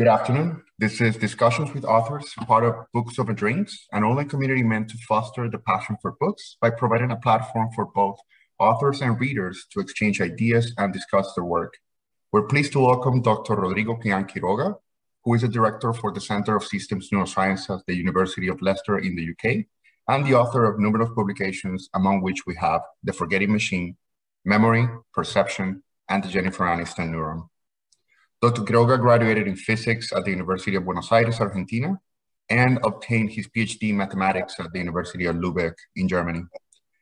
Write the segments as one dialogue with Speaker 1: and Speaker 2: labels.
Speaker 1: Good afternoon. This is Discussions with Authors, part of Books Over Drinks, an online community meant to foster the passion for books by providing a platform for both authors and readers to exchange ideas and discuss their work. We're pleased to welcome Dr. Rodrigo Quian Quiroga, who is a director for the Center of Systems Neuroscience at the University of Leicester in the UK, and the author of numerous publications, among which we have The Forgetting Machine, Memory, Perception, and the Jennifer Aniston Neuron. Dr. Quiroga graduated in physics at the University of Buenos Aires, Argentina, and obtained his PhD in mathematics at the University of Lübeck in Germany.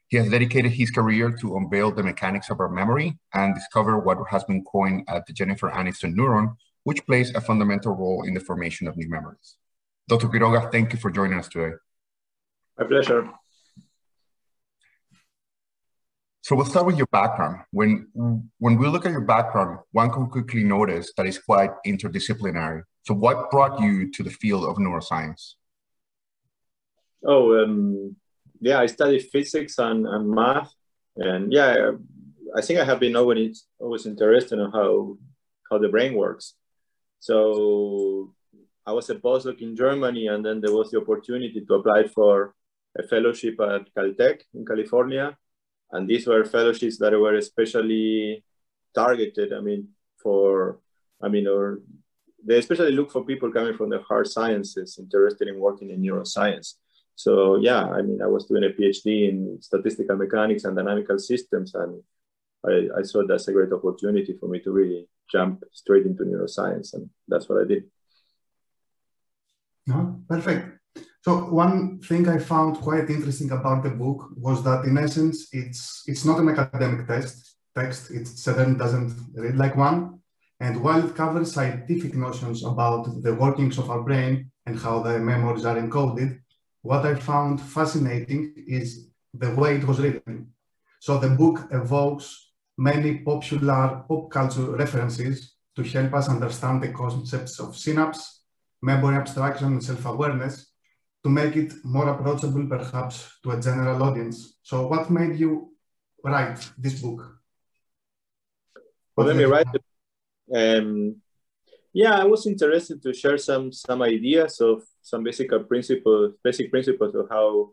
Speaker 1: He has dedicated his career to unveil the mechanics of our memory and discover what has been coined as the Jennifer Aniston neuron, which plays a fundamental role in the formation of new memories. Dr. Quiroga, thank you for joining us today.
Speaker 2: My pleasure.
Speaker 1: So we'll start with your background. When when we look at your background, one can quickly notice that it's quite interdisciplinary. So what brought you to the field of neuroscience?
Speaker 2: Oh, um, yeah, I studied physics and, and math, and yeah, I think I have been always always interested in how how the brain works. So I was a postdoc in Germany, and then there was the opportunity to apply for a fellowship at Caltech in California and these were fellowships that were especially targeted i mean for i mean or they especially look for people coming from the hard sciences interested in working in neuroscience. So yeah i mean i was doing a phd in statistical mechanics and dynamical systems and I, I saw that's a great opportunity for me to really jump straight into neuroscience and that's what i did.
Speaker 3: No, perfect. So one thing I found quite interesting about the book was that in essence, it's it's not an academic text text. It certainly doesn't read like one. And while it covers scientific notions about the workings of our brain and how the memories are encoded, what I found fascinating is the way it was written. So the book evokes many popular pop culture references to help us understand the concepts of synapse, memory abstraction, and self-awareness, to make it more approachable perhaps to a general audience. So what made you write this book?
Speaker 2: Well, let me write. Um, yeah, I was interested to share some some ideas of some basic principles, basic principles of how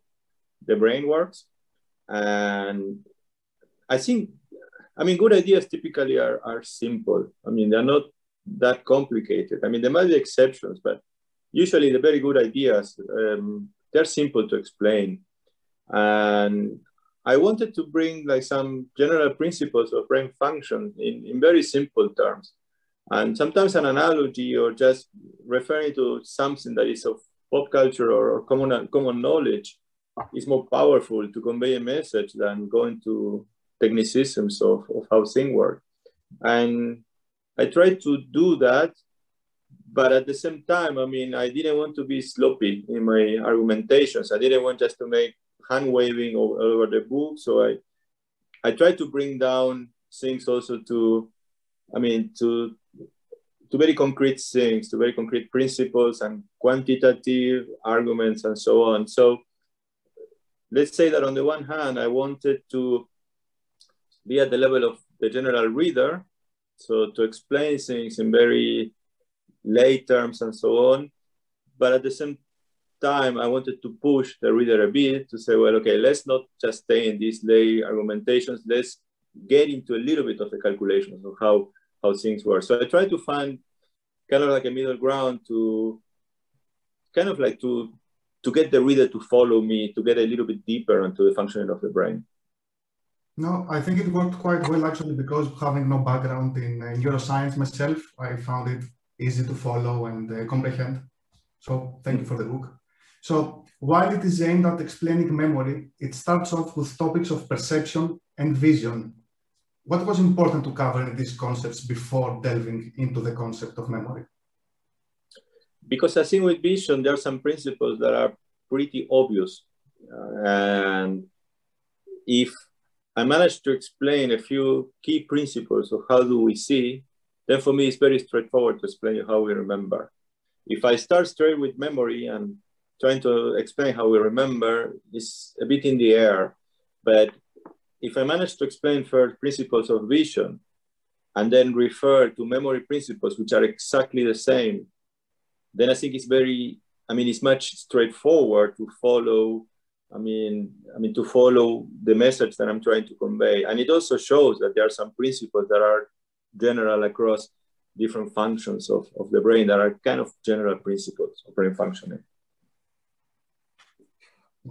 Speaker 2: the brain works, and I think, I mean, good ideas typically are are simple. I mean, they're not that complicated. I mean, there might be exceptions, but usually the very good ideas, um, they're simple to explain. And I wanted to bring like some general principles of brain function in, in very simple terms. And sometimes an analogy or just referring to something that is of pop culture or, common, common knowledge is more powerful to convey a message than going to technicisms of, of how things work. And I tried to do that but at the same time, I mean, I didn't want to be sloppy in my argumentations. I didn't want just to make hand waving over, over the book. So I, I tried to bring down things also to, I mean, to, to very concrete things, to very concrete principles and quantitative arguments and so on. So let's say that on the one hand, I wanted to be at the level of the general reader. So to explain things in very lay terms and so on. But at the same time, I wanted to push the reader a bit to say, well, okay, let's not just stay in these lay argumentations. Let's get into a little bit of the calculations of how, how things work. So I try to find kind of like a middle ground to kind of like to to get the reader to follow me, to get a little bit deeper into the functioning of the brain.
Speaker 3: No, I think it worked quite well actually because having no background in uh, neuroscience myself, I found it easy to follow and uh, comprehend. So thank you for the book. So while it is aimed at explaining memory, it starts off with topics of perception and vision. What was important to cover these concepts before delving into the concept of memory?
Speaker 2: Because I think with vision, there are some principles that are pretty obvious. Uh, and if I manage to explain a few key principles of how do we see, then for me, it's very straightforward to explain how we remember. If I start straight with memory and trying to explain how we remember, it's a bit in the air. But if I manage to explain first principles of vision and then refer to memory principles, which are exactly the same, then I think it's very, I mean, it's much straightforward to follow. I mean, I mean to follow the message that I'm trying to convey, and it also shows that there are some principles that are general across different functions of, of the brain that are kind of general principles of brain functioning.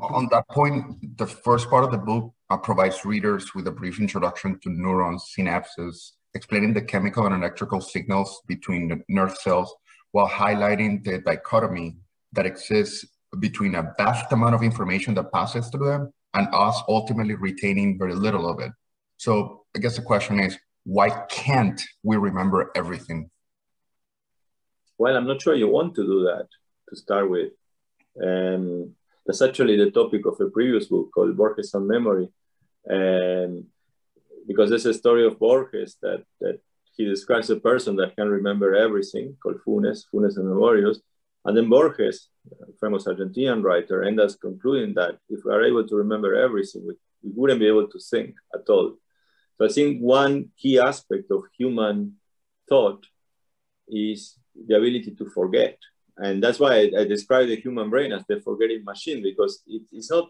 Speaker 1: On that point, the first part of the book uh, provides readers with a brief introduction to neurons, synapses, explaining the chemical and electrical signals between the nerve cells while highlighting the dichotomy that exists between a vast amount of information that passes through them and us ultimately retaining very little of it. So I guess the question is, why can't we remember everything?
Speaker 2: Well, I'm not sure you want to do that to start with. And that's actually the topic of a previous book called Borges and Memory. And because there's a story of Borges that, that he describes a person that can remember everything called Funes, Funes el Memorioso. And then Borges, famous Argentinian writer, ends up concluding that if we are able to remember everything, we, we wouldn't be able to think at all. So I think one key aspect of human thought is the ability to forget. And that's why I, I describe the human brain as the forgetting machine, because it, it's not,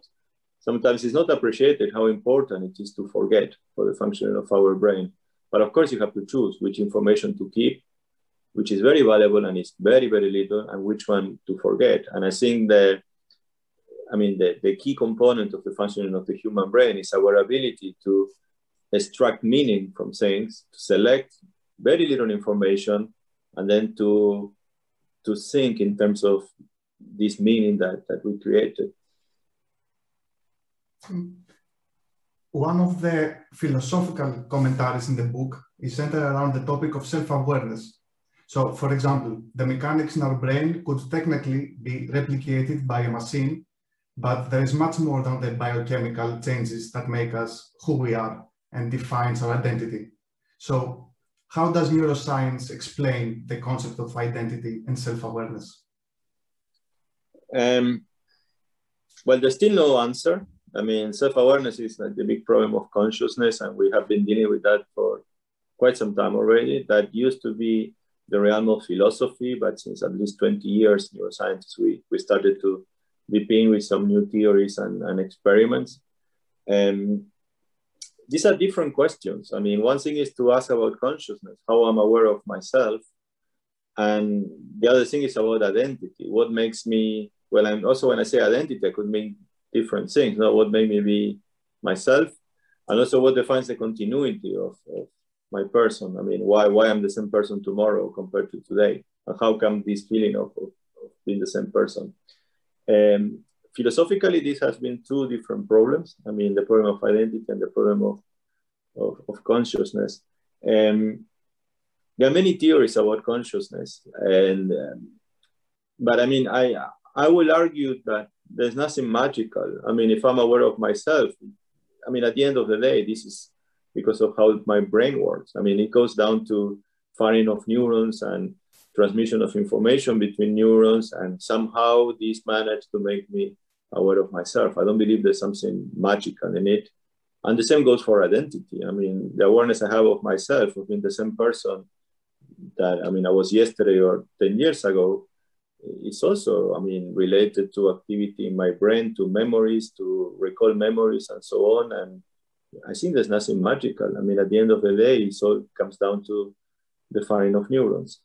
Speaker 2: sometimes it's not appreciated how important it is to forget for the functioning of our brain. But of course, you have to choose which information to keep, which is very valuable and is very, very little, and which one to forget. And I think that, I mean, the, the key component of the functioning of the human brain is our ability to extract meaning from things, to select very little information, and then to to think in terms of this meaning that, that we created.
Speaker 3: One of the philosophical commentaries in the book is centered around the topic of self-awareness. So, for example, the mechanics in our brain could technically be replicated by a machine, but there is much more than the biochemical changes that make us who we are and defines our identity. So how does neuroscience explain the concept of identity and self-awareness?
Speaker 2: Um, well, there's still no answer. I mean, self-awareness is like the big problem of consciousness, and we have been dealing with that for quite some time already. That used to be the realm of philosophy, but since at least 20 years, neuroscientists, we, we started to be playing with some new theories and, and experiments. And these are different questions. I mean, one thing is to ask about consciousness, how I'm aware of myself. And the other thing is about identity. What makes me, well, and also when I say identity, I could mean different things. Know, what made me be myself, and also what defines the continuity of, of my person. I mean, why, why I'm the same person tomorrow compared to today? And how come this feeling of, of, of being the same person? Um, philosophically, this has been two different problems. I mean, the problem of identity and the problem of, of, of consciousness. Um, there are many theories about consciousness, and um, but I mean, I I will argue that there's nothing magical. I mean, if I'm aware of myself, I mean, at the end of the day, this is because of how my brain works. I mean, it goes down to firing of neurons and transmission of information between neurons, and somehow this managed to make me aware of myself. I don't believe there's something magical in it. And the same goes for identity. I mean, the awareness I have of myself, of being the same person that I mean I was yesterday or 10 years ago, is also, I mean, related to activity in my brain, to memories, to recall memories, and so on. And I think there's nothing magical. I mean, at the end of the day, it all comes down to the firing of neurons.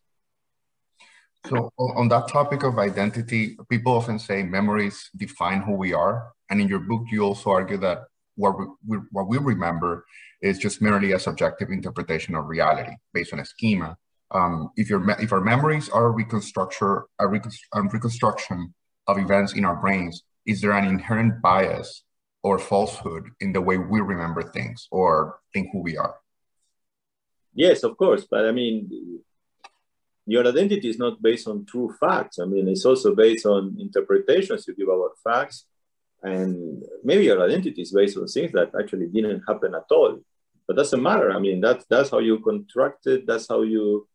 Speaker 1: So on that topic of identity, people often say memories define who we are. And in your book, you also argue that what we, what we remember is just merely a subjective interpretation of reality based on a schema. Um, if, your, if our memories are a reconstruction, a, reconstruction of events in our brains, is there an inherent bias or falsehood in the way we remember things or think who we are?
Speaker 2: Yes, of course. But I mean, your identity is not based on true facts. I mean, it's also based on interpretations you give about facts. And maybe your identity is based on things that actually didn't happen at all. But doesn't matter. I mean, that's that's how you contract it. That's how you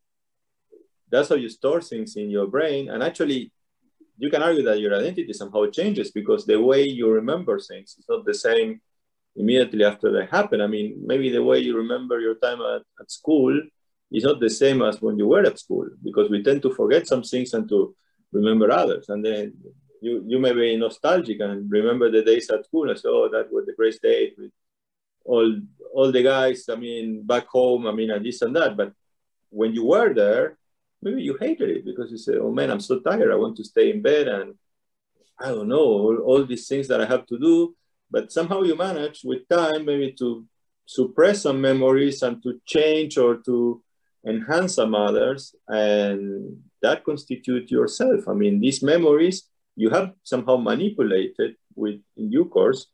Speaker 2: that's how you store things in your brain. And actually, you can argue that your identity somehow changes because the way you remember things is not the same immediately after they happen. I mean, maybe the way you remember your time at, at school is not the same as when you were at school because we tend to forget some things and to remember others. And then you, you may be nostalgic and remember the days at school and say, oh, that was the great day with all, all the guys, I mean, back home, I mean, and this and that. But when you were there, maybe you hated it because you say, oh man, I'm so tired. I want to stay in bed and I don't know, all, all these things that I have to do. But somehow you manage with time maybe to suppress some memories and to change or to enhance some others. And that constitute yourself. I mean, these memories you have somehow manipulated with in due course.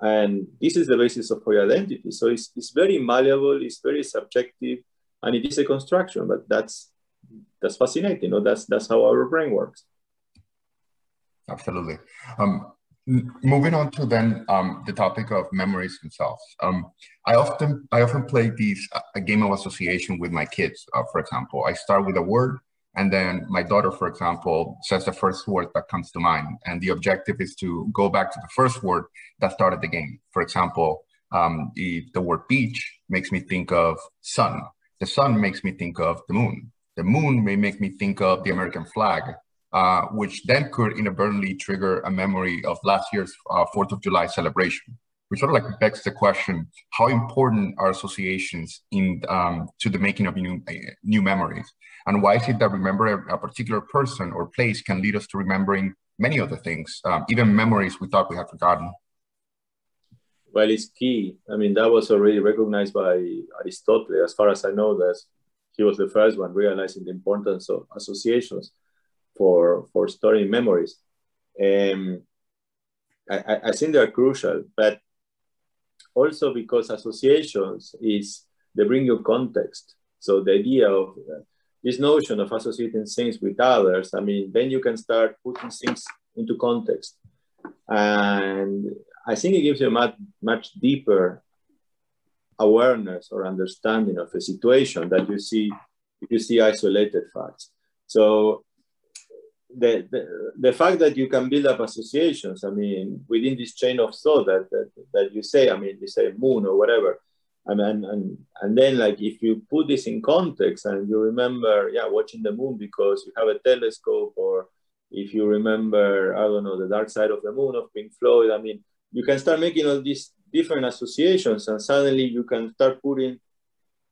Speaker 2: And this is the basis of your identity. So it's, it's very malleable, it's very subjective, and it is a construction, but that's that's fascinating. You know, that's that's how our brain works.
Speaker 1: Absolutely. Um, moving on to then um, the topic of memories themselves. Um, I often I often play these a game of association with my kids. Uh, for example, I start with a word, and then my daughter, for example, says the first word that comes to mind, and the objective is to go back to the first word that started the game. For example, um, if the word beach makes me think of sun, the sun makes me think of the moon. The moon may make me think of the American flag, uh, which then could inadvertently trigger a memory of last year's uh, Fourth of July celebration, which sort of like begs the question: How important are associations in um, to the making of new uh, new memories, and why is it that remembering a, a, particular person or place can lead us to remembering many other things, um, even memories we thought we had forgotten?
Speaker 2: Well, it's key. I mean, that was already recognized by Aristotle, as far as I know. That he was the first one realizing the importance of associations for for storing memories. Um, I, I think they are crucial, but also because associations is they bring you context. So the idea of uh, this notion of associating things with others, I mean, then you can start putting things into context, and I think it gives you a much much deeper awareness or understanding of a situation that you see if you see isolated facts. So the, the, fact that you can build up associations, I mean, within this chain of thought that, that, that you say, I mean, you say moon or whatever, I mean, and, and then like if you put this in context and you remember, yeah, watching the moon because you have a telescope or if you remember, I don't know, the dark side of the moon of Pink Floyd, I mean, you can start making all these different associations and suddenly you can start putting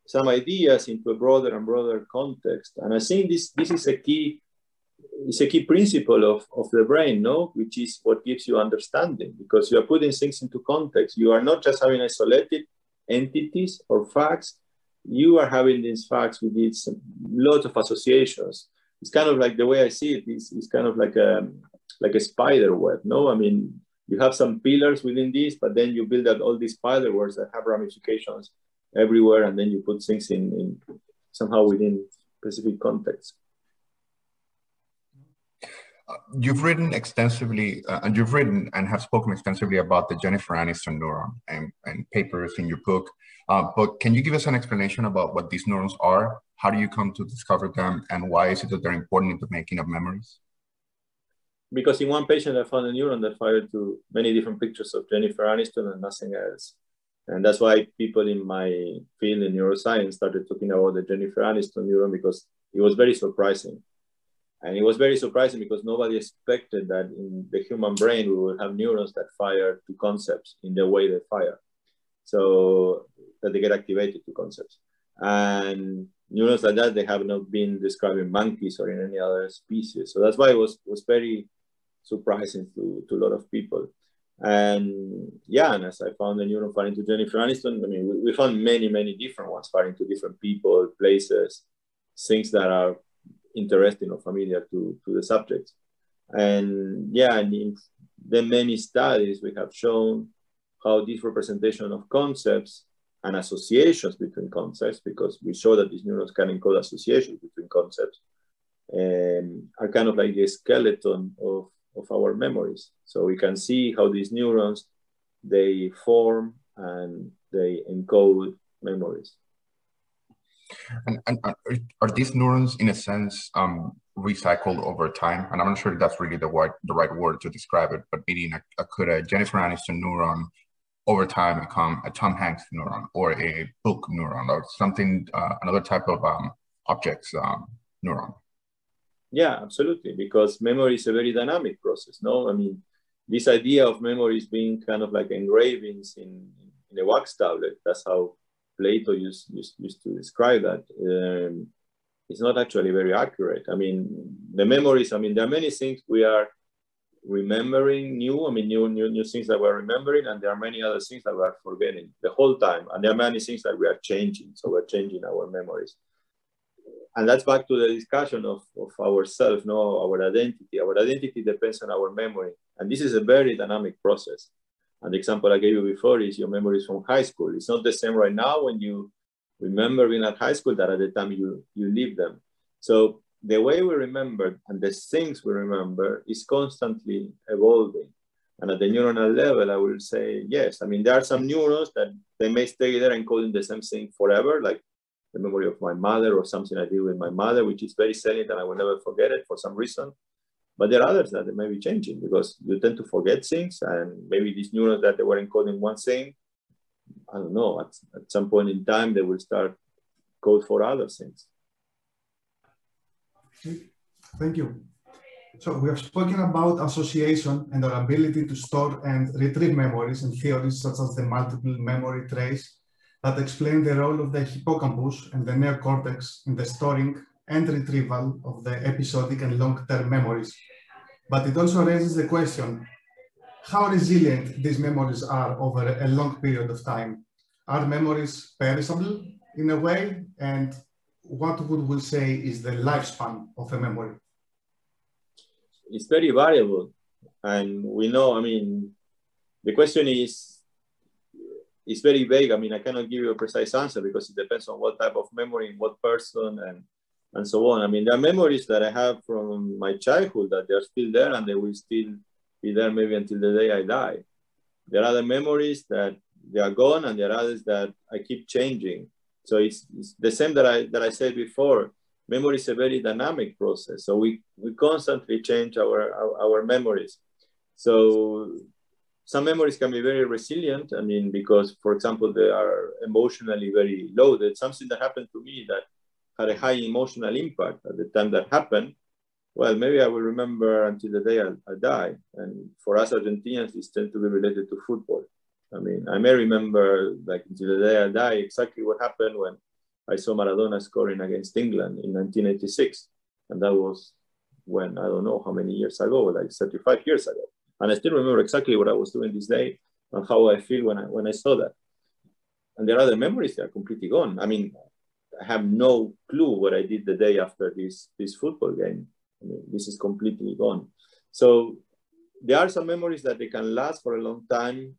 Speaker 2: some ideas into a broader and broader context. And I think this, this is a key it's a key principle of, of the brain, no? Which is what gives you understanding because you are putting things into context. You are not just having isolated entities or facts. You are having these facts with these lot of associations. It's kind of like the way I see it is, is kind of like a like a spider web, no? I mean, you have some pillars within this, but then you build out all these spider webs that have ramifications everywhere, and then you put things in, in somehow within specific contexts
Speaker 1: you've written extensively, uh, and you've written and have spoken extensively about the Jennifer Aniston neuron and, and papers in your book. Uh, but can you give us an explanation about what these neurons are? How do you come to discover them, and why is it that they're important in the making of memories?
Speaker 2: Because in one patient, I found a neuron that fired to many different pictures of Jennifer Aniston and nothing else. And that's why people in my field in neuroscience started talking about the Jennifer Aniston neuron because it was very surprising and it was very surprising because nobody expected that in the human brain we would have neurons that fire to concepts in the way they fire. So that they get activated to concepts. And neurons like that, they have not been described in monkeys or in any other species. So that's why it was, was very surprising to, to a lot of people. And yeah, and as I found the neuron firing to Jennifer Aniston, I mean, we, we found many, many different ones firing to different people, places, things that are interesting or familiar to, to the subject. And yeah, and in the many studies we have shown how this representation of concepts and associations between concepts, because we show that these neurons can encode associations between concepts, um, are kind of like the skeleton of, of our memories. So we can see how these neurons, they form and they encode memories.
Speaker 1: And, and are these neurons, in a sense, um, recycled over time? And I'm not sure that's really the right the right word to describe it, but meaning a, a, could a Jennifer Aniston neuron over time become a Tom Hanks neuron or a book neuron or something, uh, another type of um, objects um, neuron?
Speaker 2: Yeah, absolutely, because memory is a very dynamic process. No, I mean, this idea of memories being kind of like engravings in, in a wax tablet, that's how Plato used, used, used to describe that. Um, it's not actually very accurate. I mean, the memories, I mean, there are many things we are remembering new, I mean, new, new, new things that we're remembering, and there are many other things that we're forgetting the whole time. And there are many things that we are changing. So we're changing our memories and that's back to the discussion of, of ourself, no, our identity. Our identity depends on our memory. And this is a very dynamic process. And the example I gave you before is your memories from high school. It's not the same right now when you remember being at high school that at the time you, you live them. So the way we remember and the things we remember is constantly evolving. And at the neuronal level, I will say, yes. I mean, there are some neurons that they may stay there encoding the same thing forever, like the memory of my mother or something I did with my mother, which is very salient and I will never forget it for some reason. But there are others that may be changing because you tend to forget things and maybe these neurons that they were encoding one thing, I don't know, at, at some point in time, they will start code for other things.
Speaker 3: Thank you. So we have spoken about association and our ability to store and retrieve memories and theories such as the multiple memory trace that explain the role of the hippocampus and the neocortex in the storing and retrieval of the episodic and long-term memories. But it also raises the question, how resilient these memories are over a long period of time. Are memories perishable in a way? And what would we say is the lifespan of a memory?
Speaker 2: It's very variable. And we know, I mean, the question is it's very vague. I mean, I cannot give you a precise answer because it depends on what type of memory, what person, and and so on. I mean, there are memories that I have from my childhood that they're still there and they will still be there maybe until the day I die. There are other memories that they are gone, and there are others that I keep changing. So it's, it's the same that I that I said before. Memory is a very dynamic process. So we we constantly change our, our, our memories. So some memories can be very resilient. I mean, because, for example, they are emotionally very loaded. Something that happened to me that had a high emotional impact at the time that happened. Well, maybe I will remember until the day I, I die. And for us Argentinians, this tends to be related to football. I mean, I may remember, like, until the day I die, exactly what happened when I saw Maradona scoring against England in 1986. And that was when, I don't know how many years ago, like 35 years ago. And I still remember exactly what I was doing this day and how I feel when I, when I saw that. And there are other memories that are completely gone. I mean, have no clue what I did the day after this, this football game. I mean, this is completely gone. So there are some memories that they can last for a long time.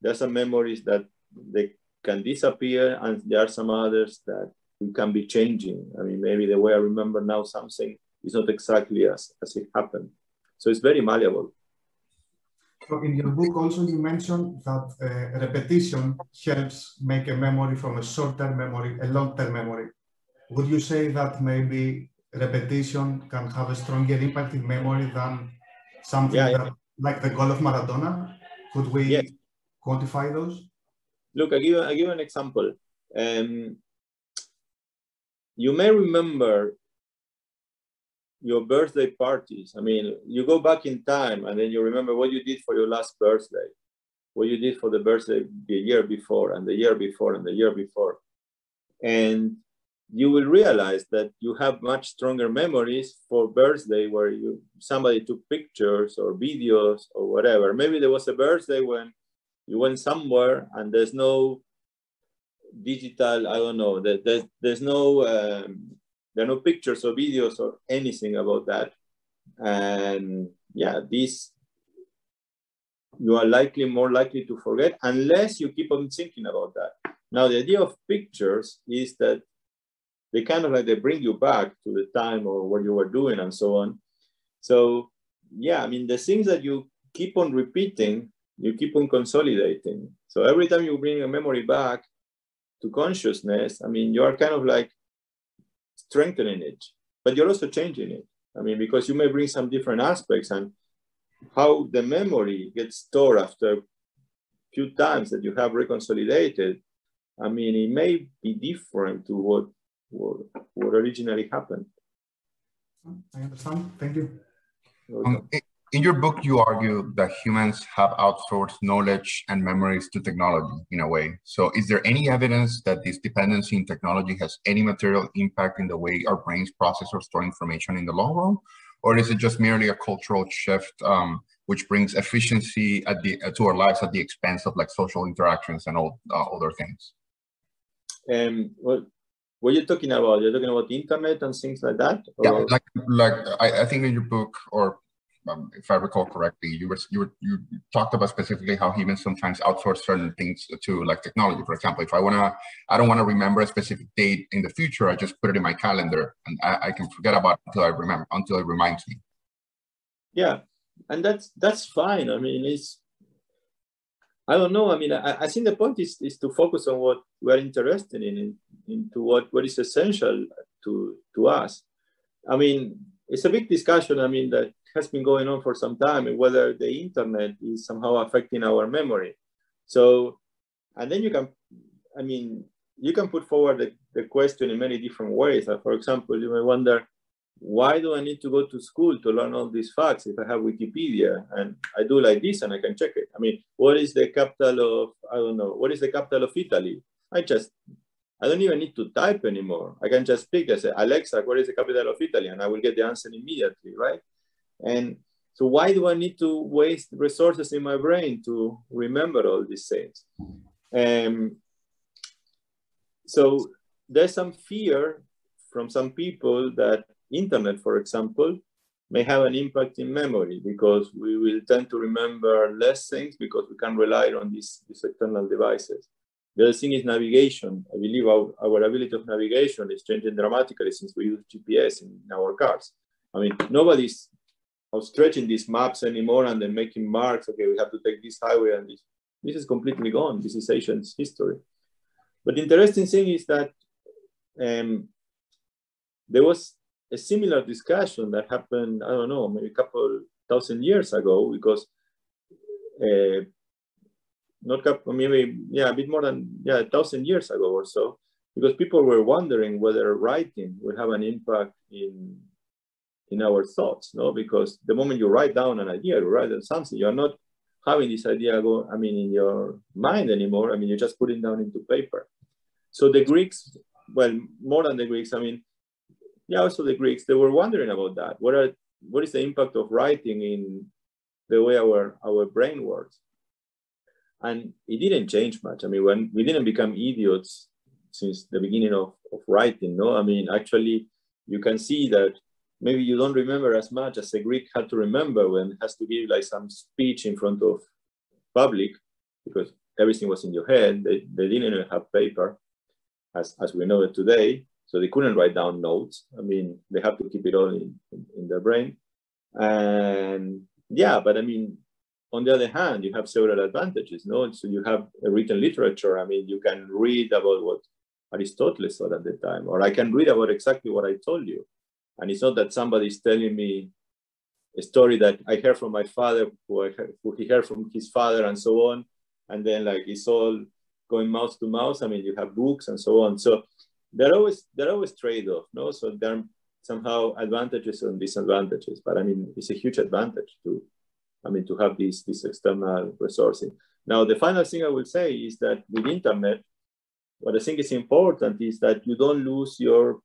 Speaker 2: There are some memories that they can disappear, and there are some others that we can be changing. I mean, maybe the way I remember now something is not exactly as, as it happened. So it's very malleable.
Speaker 3: So in your book also you mentioned that uh, repetition helps make a memory from a short-term memory, a long-term memory. Would you say that maybe repetition can have a stronger impact in memory than something yeah, that, like the goal of Maradona? Could we yes. quantify those?
Speaker 2: Look, I give, I give an example. Um, you may remember your birthday parties. I mean, you go back in time and then you remember what you did for your last birthday, what you did for the birthday the year before and the year before and the year before. And you will realize that you have much stronger memories for birthday where you somebody took pictures or videos or whatever. Maybe there was a birthday when you went somewhere and there's no digital, I don't know, there's, there's no um, there are no pictures or videos or anything about that. And yeah, this you are likely more likely to forget unless you keep on thinking about that. Now, the idea of pictures is that they kind of like they bring you back to the time or what you were doing and so on. So yeah, I mean the things that you keep on repeating, you keep on consolidating. So every time you bring a memory back to consciousness, I mean you are kind of like strengthening it, but you're also changing it. I mean, because you may bring some different aspects and how the memory gets stored after a few times that you have reconsolidated. I mean, it may be different to what, what, what originally happened.
Speaker 3: I understand. Thank you.
Speaker 1: Um, in your book, you argue that humans have outsourced knowledge and memories to technology in a way. So, is there any evidence that this dependency in technology has any material impact in the way our brains process or store information in the long run? Or is it just merely a cultural shift um, which brings efficiency at the, uh, to our lives at the expense of like social interactions and all uh, other things?
Speaker 2: Um, well, what are you talking about? You're talking about the internet and things like that?
Speaker 1: Or? Yeah, like like I, I think in your book, or um, if I recall correctly, you were you were you talked about specifically how humans sometimes outsource certain things to like technology. For example, if I wanna, I don't want to remember a specific date in the future, I just put it in my calendar, and I, I can forget about it until I remember until it reminds me.
Speaker 2: Yeah, and that's that's fine. I mean, it's I don't know. I mean, I, I think the point is, is to focus on what we're interested in, into what, what is essential to, to us. I mean, it's a big discussion, I mean, that has been going on for some time, and whether the internet is somehow affecting our memory. So, and then you can, I mean, you can put forward the, the question in many different ways. Uh, for example, you may wonder, why do I need to go to school to learn all these facts if I have Wikipedia and I do like this and I can check it? I mean, what is the capital of, I don't know, what is the capital of Italy? I just, I don't even need to type anymore. I can just pick, I say, Alexa, what is the capital of Italy? And I will get the answer immediately, right? And so why do I need to waste resources in my brain to remember all these things? Um, so there's some fear from some people that internet, for example, may have an impact in memory because we will tend to remember less things because we can rely on these, these external devices. The other thing is navigation. I believe our, our ability of navigation is changing dramatically since we use GPS in our cars. I mean, nobody's stretching these maps anymore and then making marks. Okay, we have to take this highway and this. This is completely gone. This is ancient history. But the interesting thing is that um, there was a similar discussion that happened, I don't know, maybe a couple thousand years ago, because uh, not couple, maybe, yeah, a bit more than, yeah, a thousand years ago or so, because people were wondering whether writing would have an impact in, in our thoughts, no? Because the moment you write down an idea, you write down something, you're not having this idea go, I mean, in your mind anymore. I mean, you just put it down into paper. So the Greeks, well, more than the Greeks, I mean, yeah, also the Greeks, they were wondering about that. What are what is the impact of writing in the way our our brain works? And it didn't change much. I mean, when we didn't become idiots since the beginning of, of writing, no? I mean, actually, you can see that maybe you don't remember as much as a Greek had to remember when has to give like some speech in front of public because everything was in your head. They, they didn't even have paper as, as we know it today. So they couldn't write down notes. I mean, they have to keep it all in, in, in their brain. And yeah, but I mean, on the other hand, you have several advantages. No, so you have a written literature. I mean, you can read about what Aristotle thought at the time, or I can read about exactly what I told you. And it's not that somebody is telling me a story that I heard from my father, who, I heard, who he heard from his father, and so on. And then like it's all going mouth to mouth. I mean, you have books and so on. So there are always there are always trade-off, no? So there are somehow advantages and disadvantages, but I mean it's a huge advantage to, I mean to have this this external resourcing. Now the final thing I will say is that with internet, what I think is important is that you don't lose your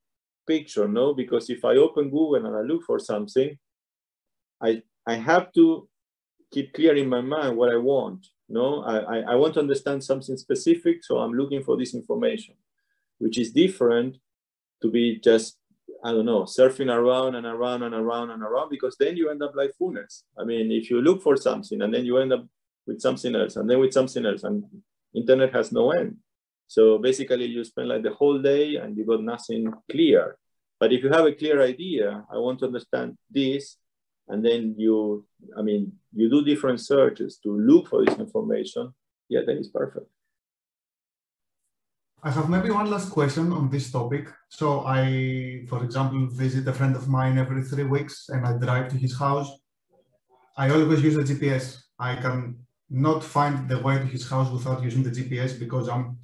Speaker 2: picture, no? Because if I open Google and I look for something, I I have to keep clear in my mind what I want. No, I, I want to understand something specific, so I'm looking for this information which is different to be just I don't know, surfing around and around and around and around because then you end up like Funes. I mean, if you look for something and then you end up with something else and then with something else, and internet has no end. So basically, you spend like the whole day and you got nothing clear. But if you have a clear idea, I want to understand this, and then you, I mean, you do different searches to look for this information, yeah, then it's perfect.
Speaker 3: I have maybe one last question on this topic. So I, for example, visit a friend of mine every three weeks and I drive to his house. I always use the GPS. I can not find the way to his house without using the GPS because I'm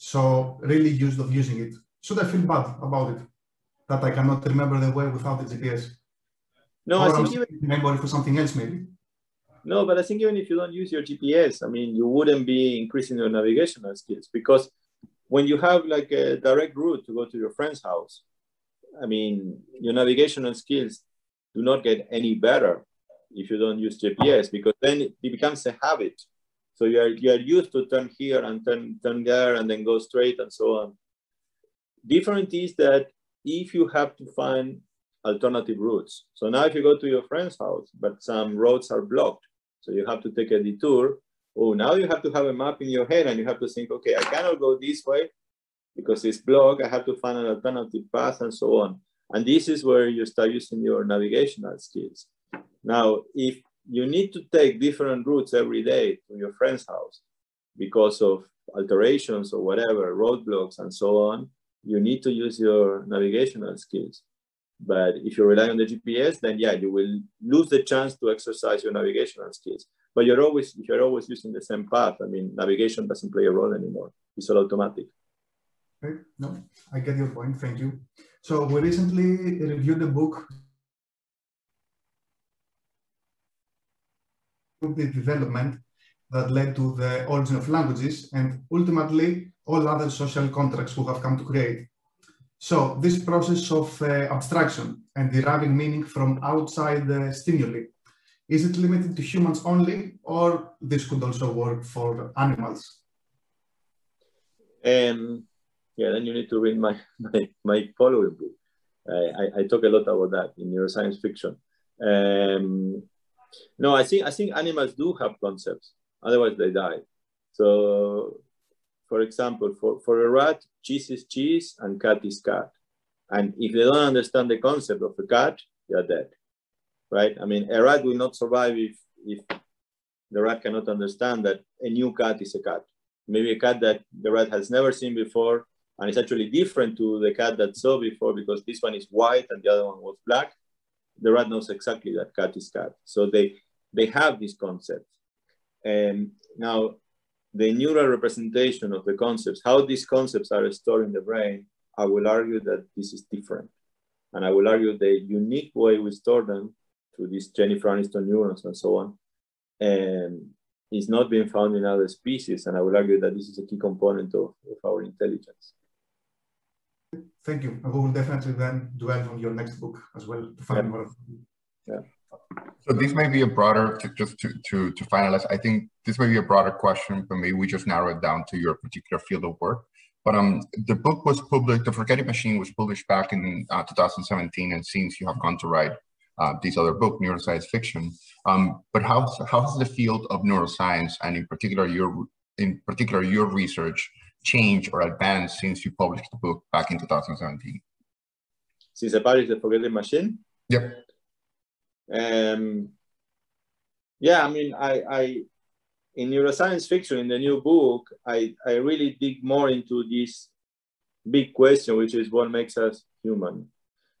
Speaker 3: so really used of using it. Should I feel bad about it? that I cannot remember the way without the GPS.
Speaker 2: No,
Speaker 3: or
Speaker 2: I think
Speaker 3: even,
Speaker 2: even,
Speaker 3: memory for something else maybe.
Speaker 2: no, but I think even if you don't use your GPS, I mean, you wouldn't be increasing your navigational skills because when you have like a direct route to go to your friend's house, I mean, your navigational skills do not get any better if you don't use GPS because then it becomes a habit. So you are you are used to turn here and turn turn there and then go straight and so on. Different is that if you have to find alternative routes. So now if you go to your friend's house, but some roads are blocked, so you have to take a detour. Oh, now you have to have a map in your head and you have to think, okay, I cannot go this way because it's blocked. I have to find an alternative path and so on. And this is where you start using your navigational skills. Now, if you need to take different routes every day to your friend's house because of alterations or whatever, roadblocks and so on, you need to use your navigational skills. But if you rely on the GPS, then yeah, you will lose the chance to exercise your navigational skills. But you're always, you're always using the same path, I mean, navigation doesn't play a role anymore. It's all automatic.
Speaker 3: Right. no, I get your point. Thank you. So we recently reviewed the book the development that led to the origin of languages and ultimately all other social contracts we have come to create. So this process of uh, abstraction and deriving meaning from outside the stimuli, is it limited to humans only or this could also work for animals?
Speaker 2: Um, yeah, then you need to read my, my, my following book. I, I, talk a lot about that in neuroscience fiction. Um, no, I think I think animals do have concepts. Otherwise, they die. So, for example, for, for a rat, cheese is cheese and cat is cat. And if they don't understand the concept of a cat, they are dead, right? I mean, a rat will not survive if if the rat cannot understand that a new cat is a cat. Maybe a cat that the rat has never seen before and it's actually different to the cat that saw before because this one is white and the other one was black. The rat knows exactly that cat is cat. So they, they have this concept. And um, now the neural representation of the concepts, how these concepts are stored in the brain, I will argue that this is different. And I will argue the unique way we store them through these Jennifer Aniston neurons and so on, and is not being found in other species. And I will argue that this is a key component of, of our intelligence.
Speaker 3: Thank you. We will definitely then dwell on your next book as well to find yeah. more.
Speaker 2: Yeah.
Speaker 1: So this may be a broader, to, just to, to, to finalize, I think this may be a broader question, but maybe we just narrow it down to your particular field of work. But um, the book was published, The Forgetting Machine was published back in uh, 2017, and since you have gone to write uh, this other book, Neuroscience Fiction. Um, but how, how has the field of neuroscience, and in particular your, in particular your research, changed or advanced since you published the book back in 2017?
Speaker 2: Since I published The Forgetting Machine?
Speaker 1: Yep.
Speaker 2: Um, yeah, I mean, I, I in neuroscience fiction, in the new book, I, I really dig more into this big question, which is what makes us human.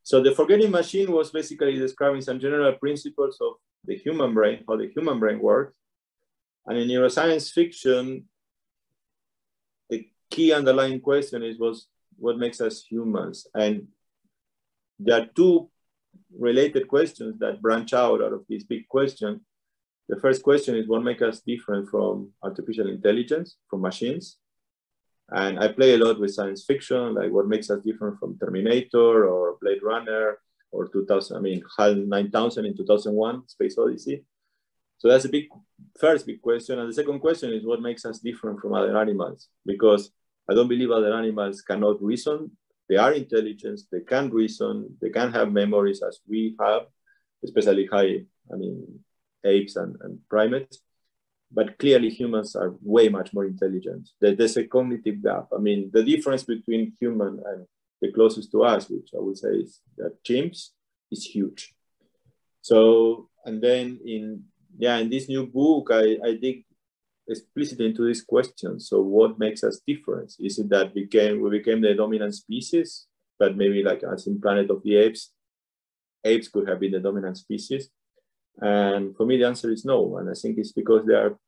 Speaker 2: So the forgetting machine was basically describing some general principles of the human brain, how the human brain works. And in neuroscience fiction, key underlying question is was what makes us humans? And there are two related questions that branch out out of this big question. The first question is what makes us different from artificial intelligence, from machines? And I play a lot with science fiction, like what makes us different from Terminator or Blade Runner or 2000, I mean, HAL 9000 in 2001, Space Odyssey. So that's a big, first big question. And the second question is what makes us different from other animals? Because I don't believe other animals cannot reason. They are intelligent, they can reason, they can have memories as we have, especially high, I mean, apes and, and primates. But clearly humans are way much more intelligent. There's a cognitive gap. I mean, the difference between human and the closest to us, which I would say is that chimps, is huge. So, and then in, yeah, in this new book, I, I dig explicitly into this question. So what makes us different? Is it that became we became the dominant species, but maybe like as in Planet of the Apes, apes could have been the dominant species? And for me, the answer is no. And I think it's because there are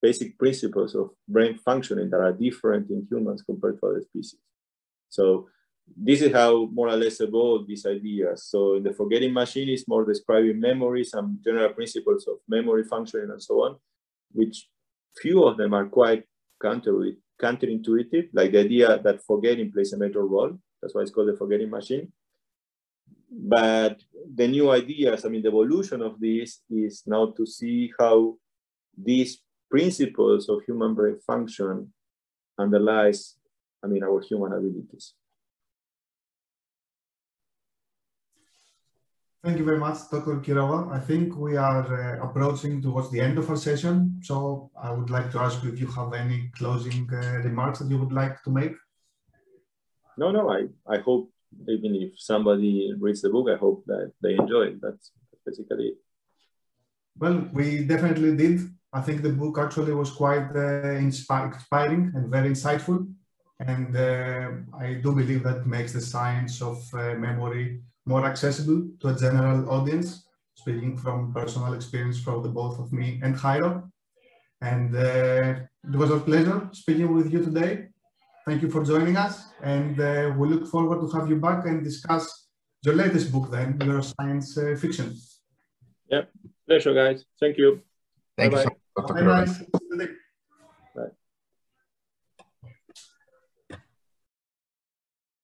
Speaker 2: basic principles of brain functioning that are different in humans compared to other species. So this is how more or less evolved these ideas. So in the forgetting machine is more describing memory, some general principles of memory functioning and so on, which few of them are quite counter counterintuitive, like the idea that forgetting plays a major role. That's why it's called the forgetting machine. But the new ideas, I mean, the evolution of this is now to see how these principles of human brain function underlies, I mean, our human abilities.
Speaker 3: Thank you very much, Dr. Quiroga. I think we are uh, approaching towards the end of our session. So I would like to ask you if you have any closing uh, remarks that you would like to make.
Speaker 2: No, no, I, I hope even if somebody reads the book, I hope that they enjoy it. That's basically it.
Speaker 3: Well, we definitely did. I think the book actually was quite uh, inspiring and very insightful. And uh, I do believe that makes the science of uh, memory more accessible to a general audience, speaking from personal experience from the both of me and Jairo. And uh, it was a pleasure speaking with you today. Thank you for joining us. And uh, we look forward to have you back and discuss your latest book then, your science uh, fiction.
Speaker 2: Yeah, pleasure guys. Thank you.
Speaker 1: Thank bye -bye. you so much. Bye-bye.